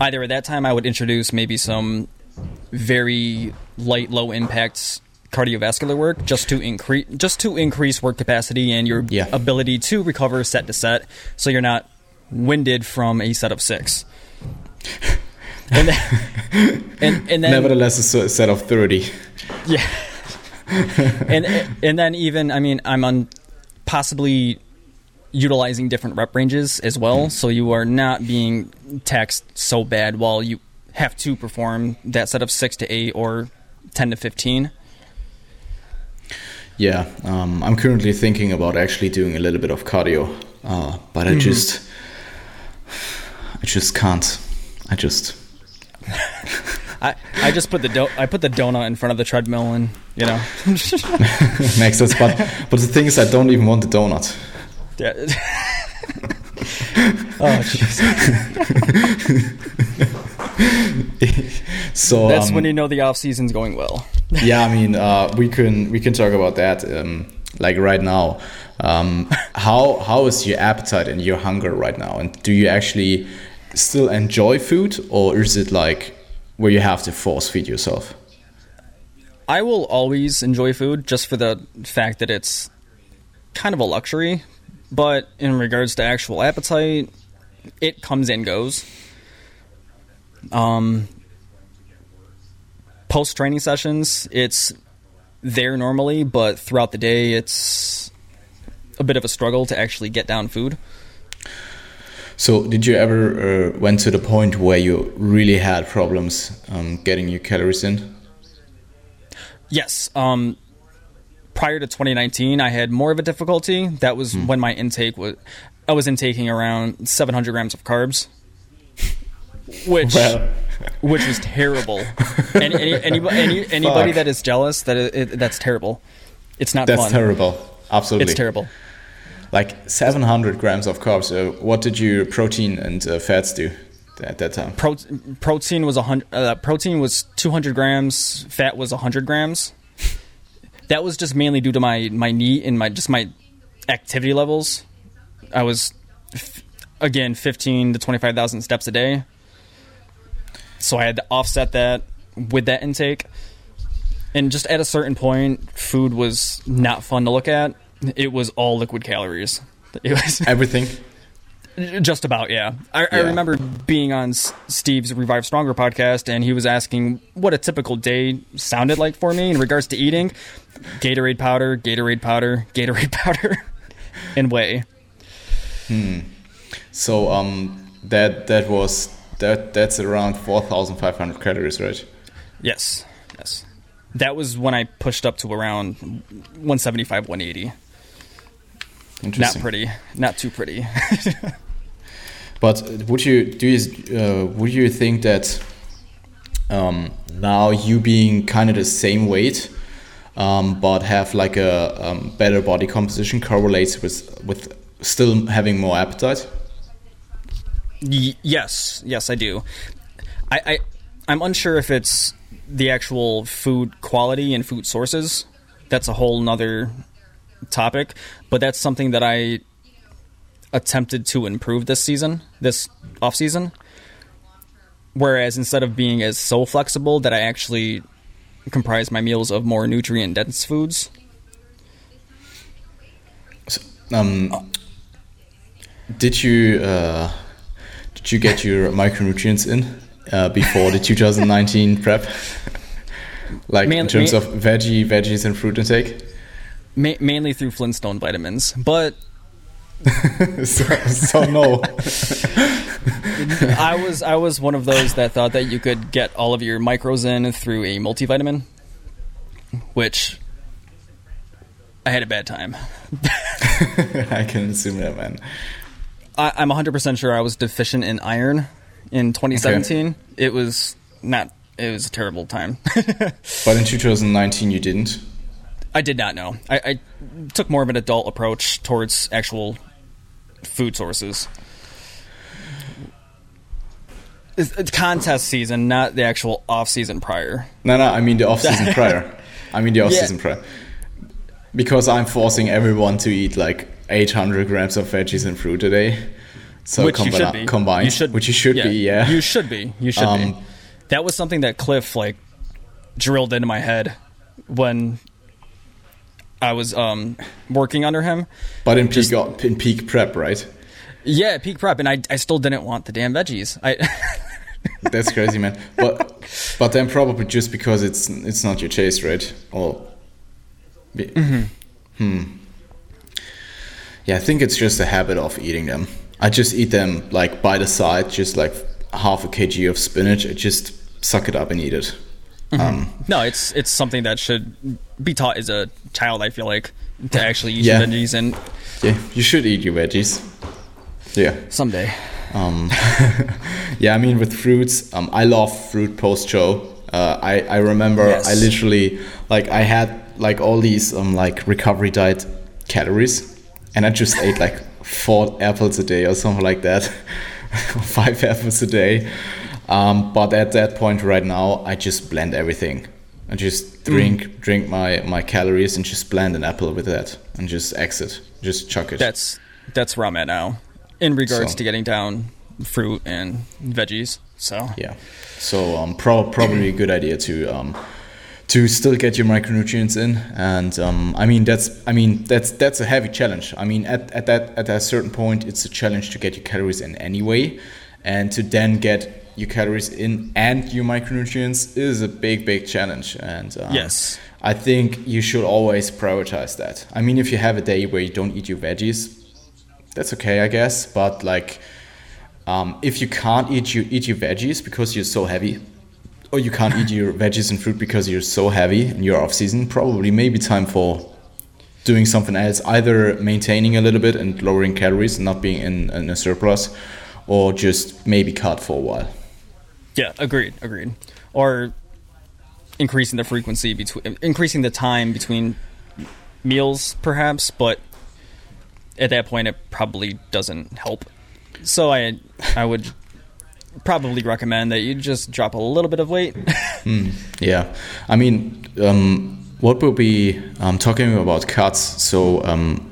Either at that time I would introduce maybe some very light, low impact cardiovascular work just to increase just to increase work capacity and your Yeah. ability to recover set to set, so you're not winded from a set of six. And, then, and, and then Nevertheless, a set of 30. yeah. and and then even I mean I'm on possibly utilizing different rep ranges as well, so you are not being taxed so bad while you have to perform that set of six to eight or ten to fifteen. Yeah, um, I'm currently thinking about actually doing a little bit of cardio, uh, but I just, I just can't. I just, I, I just put the do- I put the donut in front of the treadmill and you know makes sense. But but the thing is, I don't even want the donut. yeah. oh jeez. So That's um, when you know the off season's going well. yeah, I mean, uh, we can we can talk about that um, like right now. Um, how how is your appetite and your hunger right now? And do you actually still enjoy food, or is it like where you have to force feed yourself? I will always enjoy food just for the fact that it's kind of a luxury. But in regards to actual appetite, it comes and goes. Um, Post training sessions, it's there normally, but throughout the day, it's a bit of a struggle to actually get down food. So, did you ever uh, went to the point where you really had problems um, getting your calories in? Yes. Um, prior to 2019, I had more of a difficulty. That was when my intake was. I was intaking around 700 grams of carbs, which Well. which was terrible. And any, anybody any, anybody Fuck. that is jealous, that it, it, that's terrible. It's not That's fun. terrible. Absolutely, It's terrible. Like 700 grams of carbs. Uh, what did your protein and uh, fats do at that time? Pro, protein was hundred. Uh, protein was 200 grams. Fat was 100 grams. That was just mainly due to my my knee and my just my activity levels. I was f- again 15 to 25,000 steps a day. So I had to offset that with that intake. And just at a certain point, food was not fun to look at. It was all liquid calories. It was Everything. just about, yeah. I, I remember being on S- Steve's Revive Stronger podcast, and he was asking what a typical day sounded like for me in regards to eating. Gatorade powder, Gatorade powder, Gatorade powder, and whey. So um, that that was that that's around 4,500 calories, right? Yes, yes. That was when I pushed up to around 175, 180. Not pretty, not too pretty. But would you do you uh, would you think that um, now you being kind of the same weight, um, but have like a um, better body composition correlates with with still having more appetite? Y- yes, yes, I do. I, I I'm unsure if it's the actual food quality and food sources. That's a whole nother topic, but that's something that I attempted to improve this season, this off season. Whereas instead of being as so flexible that I actually comprise my meals of more nutrient dense foods. Um, did you uh, did you get your micronutrients in uh, before the 2019 prep? like in terms man- of veggie veggies and fruit intake. Ma- mainly through Flintstone vitamins, but so, so no. I was I was one of those that thought that you could get all of your micros in through a multivitamin, which I had a bad time. I can assume that, man. I, I'm 100% sure I was deficient in iron in 2017. It was not. It was a terrible time. But in 2019, you didn't. I did not know. I, I took more of an adult approach towards actual food sources. It's, it's contest season, not the actual off season prior. No, no, I mean the off-season prior. I mean the off-season prior. Because I'm forcing everyone to eat like 800 grams of veggies and fruit a day. So which you should be combined, You should, which you should be, yeah. You should be. You should Um, be. That was something that Cliff like drilled into my head when I was um, working under him. But in peak in peak prep, right? Yeah, peak prep, and I I still didn't want the damn veggies. I. That's crazy, man. But but then probably just because it's it's not your taste, right? Or. Mm-hmm. Hmm. Yeah, I think it's just a habit of eating them. I just eat them like by the side, just like half a kg of spinach. I just suck it up and eat it. Mm-hmm. Um, no, it's it's something that should be taught as a child. I feel like to actually eat yeah. veggies and yeah, you should eat your veggies. Yeah, someday. Um, yeah, I mean with fruits, um, I love fruit post show. Uh, I I remember yes. I literally like I had like all these um like recovery diet calories, and I just ate like four apples a day or something like that, five apples a day. Um, but at that point right now, I just blend everything. I just drink mm. drink my my calories and just blend an apple with that and just exit, just chuck it. That's that's where I'm at now in regards so, to getting down fruit and veggies. So yeah, so um, pro- probably a good idea to um, to still get your micronutrients in and um, i mean that's i mean that's that's a heavy challenge i mean at, at that at a certain point it's a challenge to get your calories in anyway and to then get your calories in and your micronutrients is a big big challenge. And um, yes. I think you should always prioritize that. I mean if you have a day where you don't eat your veggies that's okay i guess. But like um, if you can't eat you eat your veggies because you're so heavy or you can't eat your veggies and fruit because you're so heavy and you're off season, probably maybe time for doing something else, either maintaining a little bit and lowering calories and not being in, in a surplus, or just maybe cut for a while. Yeah, agreed, agreed. Or increasing the frequency between, increasing the time between meals, perhaps, but at that point, it probably doesn't help. So I, I would probably recommend that you just drop a little bit of weight. mm, yeah, I mean, um, what will be um, talking about cuts? So um,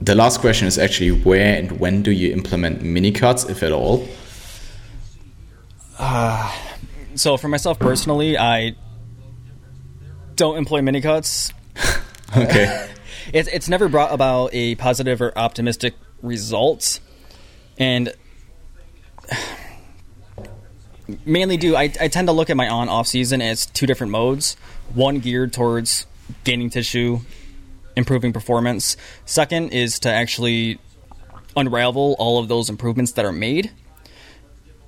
the last question is actually where and when do you implement mini cuts, if at all? Uh, so for myself personally, I don't employ mini cuts. okay. it's it's never brought about a positive or optimistic result, and mainly do I, I tend to look at my on off season as two different modes. One geared towards gaining tissue, improving performance. Second is to actually unravel all of those improvements that are made.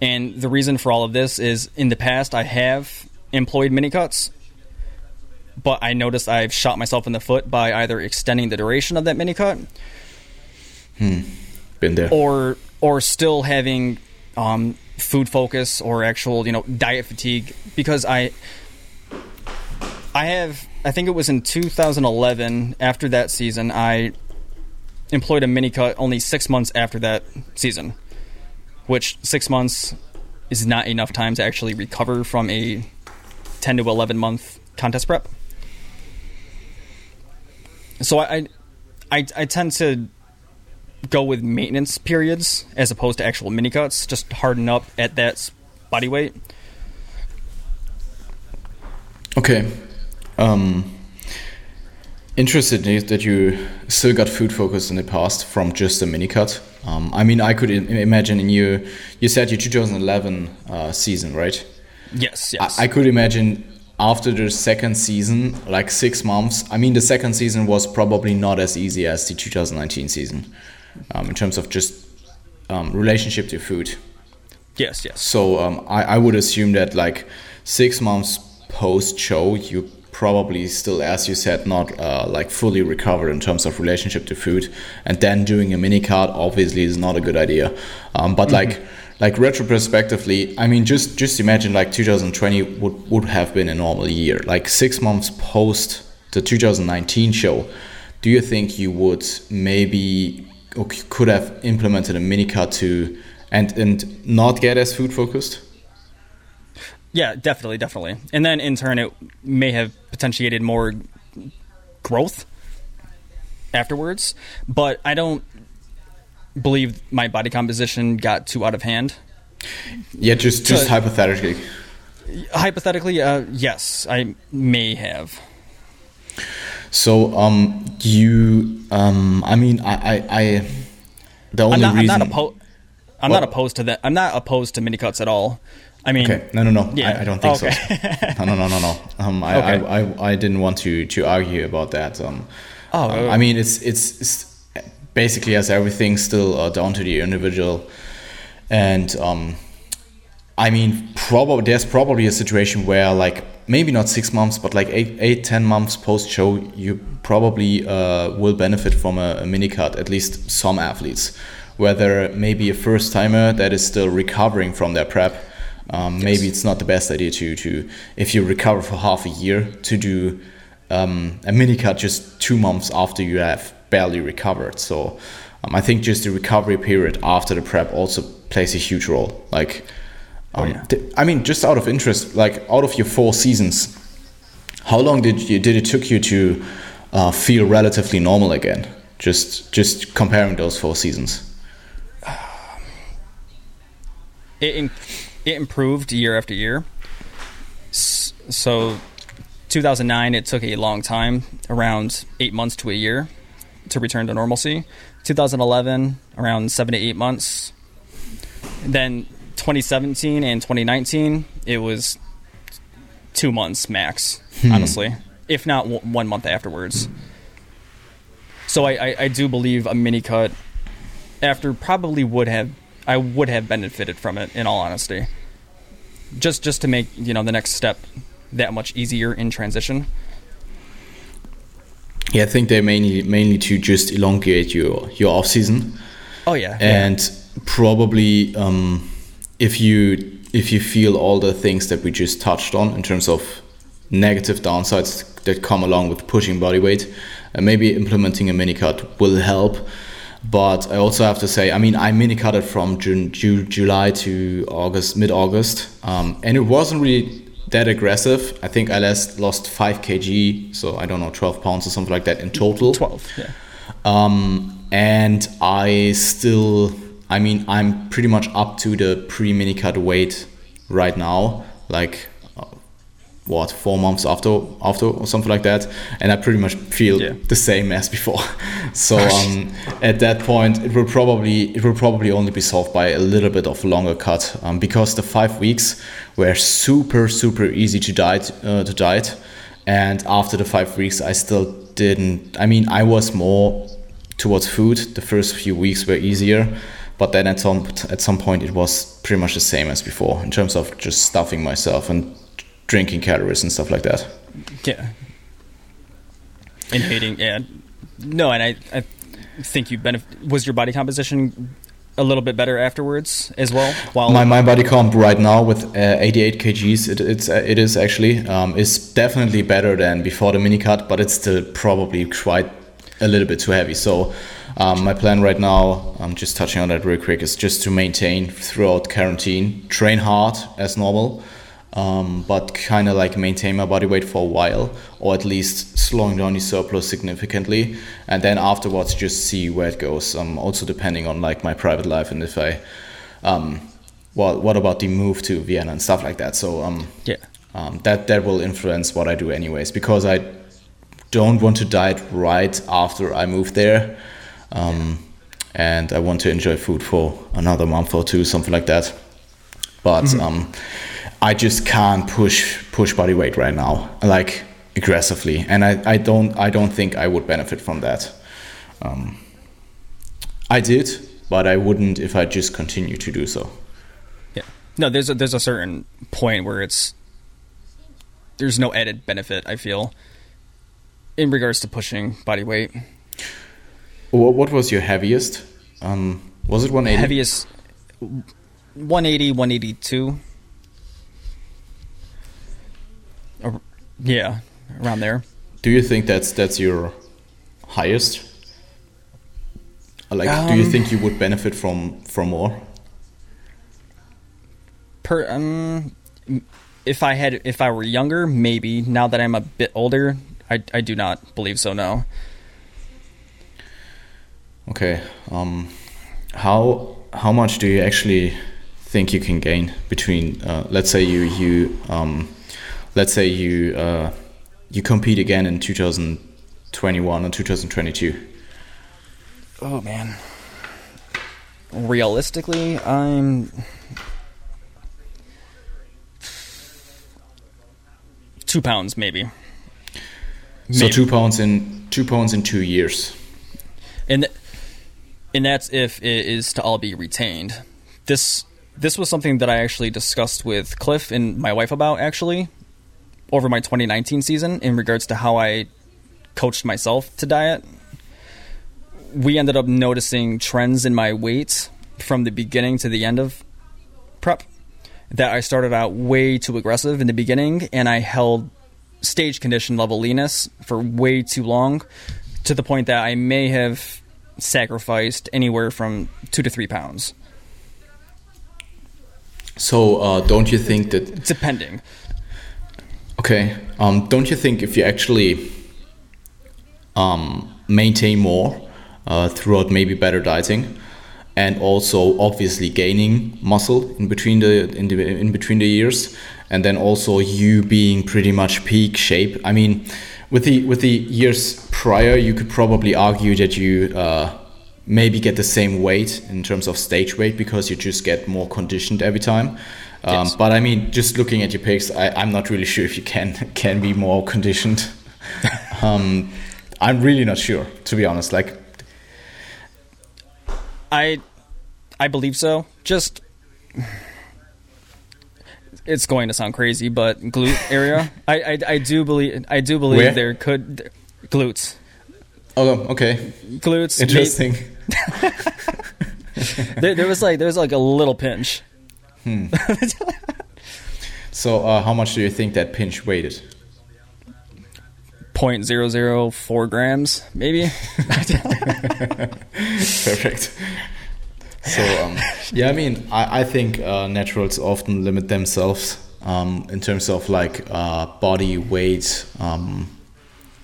And the reason for all of this is in the past I have employed mini cuts, but I noticed I've shot myself in the foot by either extending the duration of that mini cut. Hmm. Been there. Or or still having um, food focus or actual you know diet fatigue because I I have I think it was in 2011 after that season I employed a mini cut only six months after that season, which six months is not enough time to actually recover from a 10 to 11 month contest prep. So I I, I tend to go with maintenance periods as opposed to actual mini cuts. Just harden up at that body weight. Okay. Um, interested that you still got food focused in the past from just a mini cut. Um, I mean, I could imagine in you. You said your 2011 uh, season, right? Yes. Yes. I, I could imagine after the second season, like six months. I mean, the second season was probably not as easy as the 2019 season um, in terms of just um, relationship to food. Yes, yes. So um, I, I would assume that like six months post show, you probably still, as you said, not uh, like fully recovered in terms of relationship to food, and then doing a mini cut obviously is not a good idea. Um, but mm-hmm. like like retrospectively, I mean, just just imagine like 2020 would would have been a normal year. Like six months post the 2019 show, do you think you would maybe or could have implemented a mini cut to and and not get as food focused? Yeah, definitely, definitely. And then in turn, it may have potentiated more growth afterwards. But I don't believe my body composition got too out of hand. Yeah, just just hypothetically. Hypothetically, uh, yes, I may have. So, um, you, um, I mean, I, I, I the only I'm not, reason. I'm not, oppo- I'm not opposed to that. I'm not opposed to mini cuts at all. I mean, Okay. No, no, no. Yeah. I, I don't think Okay. so. No, no, no, no, no. Um, I, Okay. I, I, I didn't want to, to argue about that. Um, Oh, um, I mean, it's, it's, it's basically as everything still uh, down to the individual. And, um, I mean, probably there's probably a situation where like maybe not six months, but like eight, eight, ten months post show, you probably uh, will benefit from a, a mini cut. At least some athletes, whether maybe a first timer that is still recovering from their prep. Um, Maybe it's not the best idea to to if you recover for half a year to do um, a mini cut just two months after you have barely recovered. So um, I think just the recovery period after the prep also plays a huge role. Like, um, yeah. th- I mean, just out of interest, like out of your four seasons, how long did you did it took you to uh, feel relatively normal again? Just just comparing those four seasons. im- it improved year after year. So, 2009, it took a long time, around eight months to a year, to return to normalcy. 2011, around seven to eight months. Then 2017 and 2019, it was two months max, hmm. honestly, if not w- one month afterwards. So I, I, I do believe a mini cut after probably would have I would have benefited from it in all honesty. Just just to make, you know, the next step that much easier in transition. Yeah, I think they mainly mainly to just elongate your your off season. Oh yeah. and probably um, if you if you feel all the things that we just touched on in terms of negative downsides that come along with pushing body weight, uh, maybe implementing a mini cut will help. But I also have to say, I mean, I mini cut it from June, Ju- July to August, mid August, um, and it wasn't really that aggressive. I think I last lost five kg, so I don't know, 12 pounds or something like that in total. 12, yeah. Um, and I still, I mean, I'm pretty much up to the pre mini cut weight right now, like what four months after after or something like that, and I pretty much feel Yeah. the same as before. so um, at that point, it will probably it will probably only be solved by a little bit of longer cut um, because the five weeks were super super easy to diet uh, to diet, and after the five weeks, I still didn't. I mean, I was more towards food. The first few weeks were easier, but then at some at some point it was pretty much the same as before in terms of just stuffing myself and drinking calories and stuff like that. Yeah. And hating, yeah. No, and I, I think you benefit. Was your body composition a little bit better afterwards as well? While My, my body comp right now with uh, 88 kgs, it, it's uh, it is actually um, is definitely better than before the mini cut, but it's still probably quite a little bit too heavy. So um, my plan right now, I'm just touching on that real quick, is just to maintain throughout quarantine, train hard as normal, um, but kind of like maintain my body weight for a while, or at least slowing down the surplus significantly, and then afterwards just see where it goes. Um, also depending on like my private life and if I, um, well, what about the move to Vienna and stuff like that. So um, yeah. um, that that will influence what I do anyways because I don't want to diet right after I move there, um, and I want to enjoy food for another month or two, something like that. But um, I just can't push push body weight right now, like aggressively, and I, I don't I don't think I would benefit from that. Um, I did, but I wouldn't if I just continue to do so. Yeah. No, there's a, there's a certain point where it's there's no added benefit. I feel in regards to pushing body weight. Wha- What was your heaviest? Um, was it 180? Heaviest 180, 182. Yeah, around there. Do you think that's that's your highest? Like, do you Um, think you would benefit from from more? Per um, if I had if I were younger, maybe. Now that I'm a bit older, I I do not believe so. No. Okay. Um, how how much do you actually think you can gain between? Uh, let's say you you um, let's say you uh, you compete again in 2021 or 2022. Oh man. Realistically, I'm two pounds maybe. So Maybe. two pounds in two pounds in two years. and th- and that's if it is to all be retained. This this was something that I actually discussed with Cliff and my wife about actually over my 2019 season in regards to how I coached myself to diet. We ended up noticing trends in my weight from the beginning to the end of prep that I started out way too aggressive in the beginning and I held stage condition level leanness for way too long to the point that I may have sacrificed anywhere from two to three pounds, So uh, don't you think that depending. Okay. Um, don't you think if you actually um, maintain more uh, throughout maybe better dieting, and also obviously gaining muscle in between the in, the, in between the years, and then also you being pretty much peak shape. I mean, with the with the years prior, you could probably argue that you. Uh, maybe get the same weight in terms of stage weight because you just get more conditioned every time. Um, Yes. But I mean, just looking at your pics, I, I'm not really sure if you can can be more conditioned. um, I'm really not sure, to be honest. Like, I I believe so. Just it's going to sound crazy, but glute area. I, I I do believe I do believe Where? there could glutes oh, okay, glutes. interesting. there, there was like there was like a little pinch. So, uh, how much do you think that pinch weighted? 0.004 grams, maybe. Perfect. So, um, yeah, I mean, I, I think uh, naturals often limit themselves um, in terms of like uh, body weight um,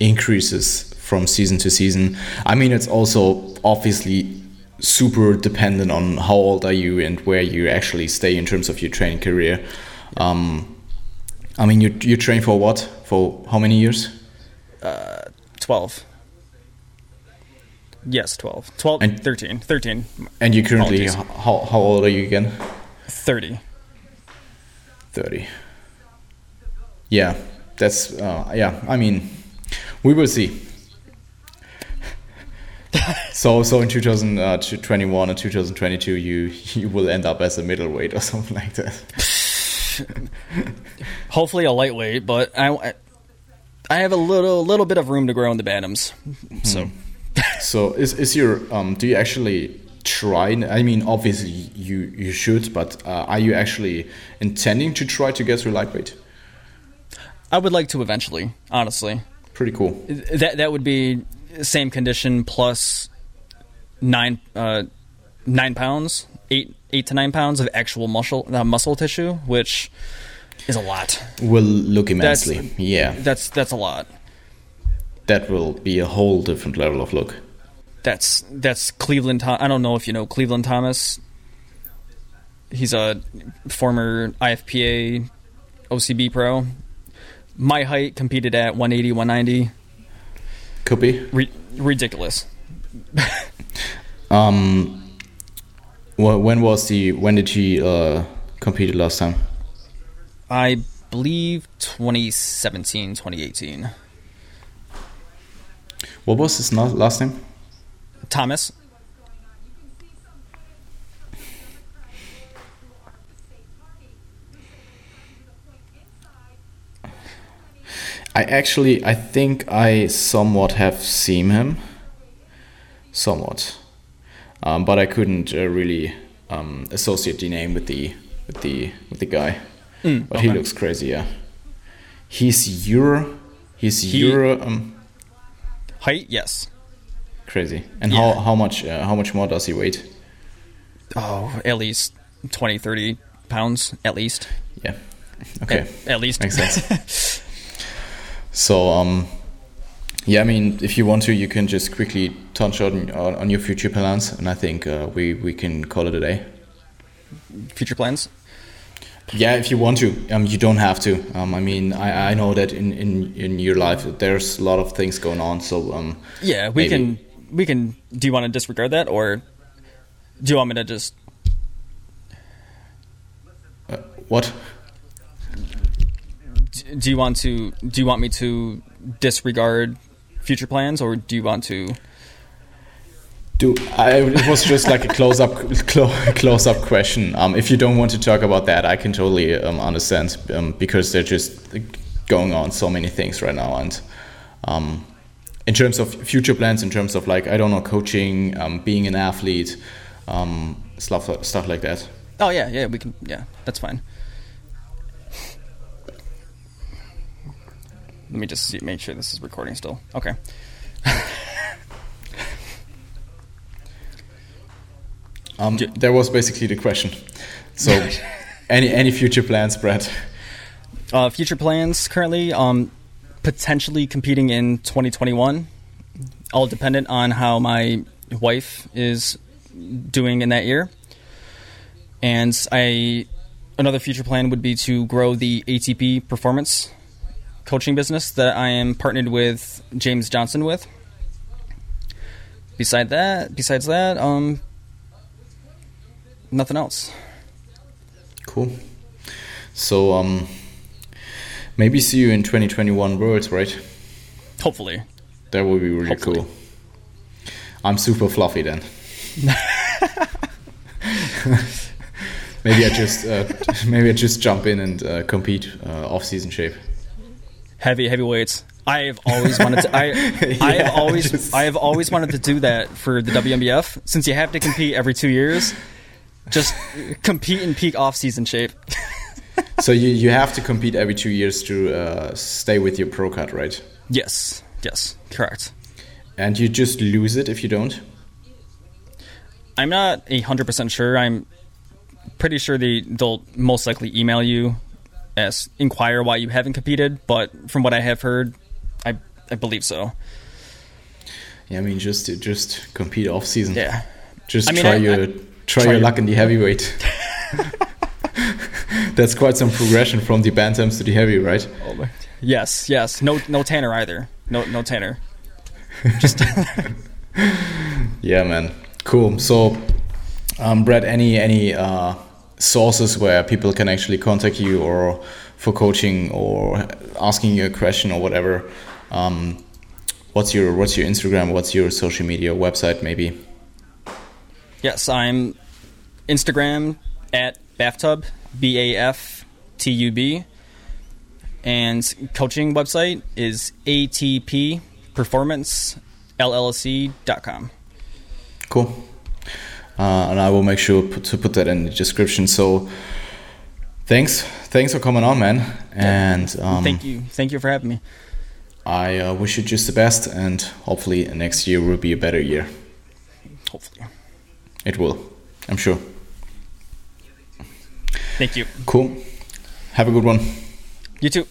increases from season to season. I mean, it's also obviously super dependent on how old are you and where you actually stay in terms of your training career. Um, I mean, you you train for what? For how many years? 12. Yes, 12. 12, And- 13. 13. And you currently, Apologies. how, how old are you again? 30. 30 yeah that's uh, yeah i mean we will see so so in 2021 and 2022 you you will end up as a middleweight or something like that. Hopefully a lightweight, but I, I have a little little bit of room to grow in the bantams. So. So is is your um do you actually try i mean obviously you you should but uh, are you actually intending to try to get to lightweight? I would like to eventually, honestly. pretty cool. That that would be same condition plus nine uh, nine pounds, eight eight to nine pounds of actual muscle uh, muscle tissue, which is a lot. will look That's- immensely yeah That's that's a lot. that will be a whole different level of look That's that's Cleveland. I don't know if you know Cleveland Thomas. He's a former IFPA OCB pro. My height competed at 180, 190. could be Re- ridiculous. Um, wh- when was the when did he uh, compete last time? I believe 2017, 2018. What was his last name? Thomas. I actually I think I somewhat have seen him, somewhat, um, but I couldn't uh, really um, associate the name with the with the with the guy. but he looks crazy, yeah. He's Euro. He's He- Euro. Um, Height, yes. crazy. And Yeah. how how much uh, how much more does he weight? Oh, at least 20, 30 pounds, at least. Yeah. Okay. At, at least. Makes sense. so, um, yeah, I mean, if you want to, you can just quickly touch on on, on your future plans, and I think uh, we we can call it a day. future plans? Yeah, if you want to, um, you don't have to. Um, I mean, I, I know that in, in, in your life there's a lot of things going on. So um, yeah, we maybe. can we can. Do you want to disregard that, or do you want me to just? Uh, what? Do you want to? Do you want me to disregard future plans, or do you want to? Do I, it was just like a close up clo- close up question. Um, if you don't want to talk about that, I can totally um, understand um, because they're just going on so many things right now. And um, in terms of future plans, in terms of like I don't know, coaching, um, being an athlete, um, stuff stuff like that. Oh yeah, yeah, we can. Yeah, that's fine. Let me just see, make sure this is recording still. Okay. Um, that was basically the question. So, any any future plans, Brad? Uh, future plans currently, um, potentially competing in 2021. All dependent on how my wife is doing in that year. And I, another future plan would be to grow the ATP performance coaching business that I am partnered with James Johnson with. Beside that, besides that, um, nothing else. Cool. So um, maybe see you in 2021 Worlds, right? Hopefully. That would be really Hopefully. cool. I'm super fluffy then. maybe I just uh, maybe I just jump in and uh, compete uh, off season shape. Heavy heavyweights. I have always wanted to. I I have always just- I have always wanted to do that for the WNBF since you have to compete every two years. Just compete in peak off-season shape. So you, you have to compete every two years to uh, stay with your pro card, right? Yes, yes, correct. And you just lose it if you don't. I'm not a hundred percent sure. I'm pretty sure they they'll most likely email you as inquire why you haven't competed. But from what I have heard, I I believe so. Yeah, I mean just to just compete off season. Yeah. Just I mean, try I- your I- try, try your luck in the heavyweight. That's quite some progression from the bantams to the heavy, right? Yes, yes. No no Tanner either. No no Tanner. Just Yeah, man. Cool. So, um, Brad, any any uh, sources where people can actually contact you or for coaching or asking you a question or whatever? Um, what's your what's your Instagram? What's your social media website? Maybe. Yes, I'm Instagram at bathtub b a f t u b, and coaching website is atp performance llc.com. Cool. Uh, and I will make sure put, to put that in the description. So, thanks, thanks for coming on, man. And um, Thank you, thank you for having me. I uh, wish you just the best, and hopefully next year will be a better year. Hopefully, It will, I'm sure. thank you. Cool. Have a good one. You too.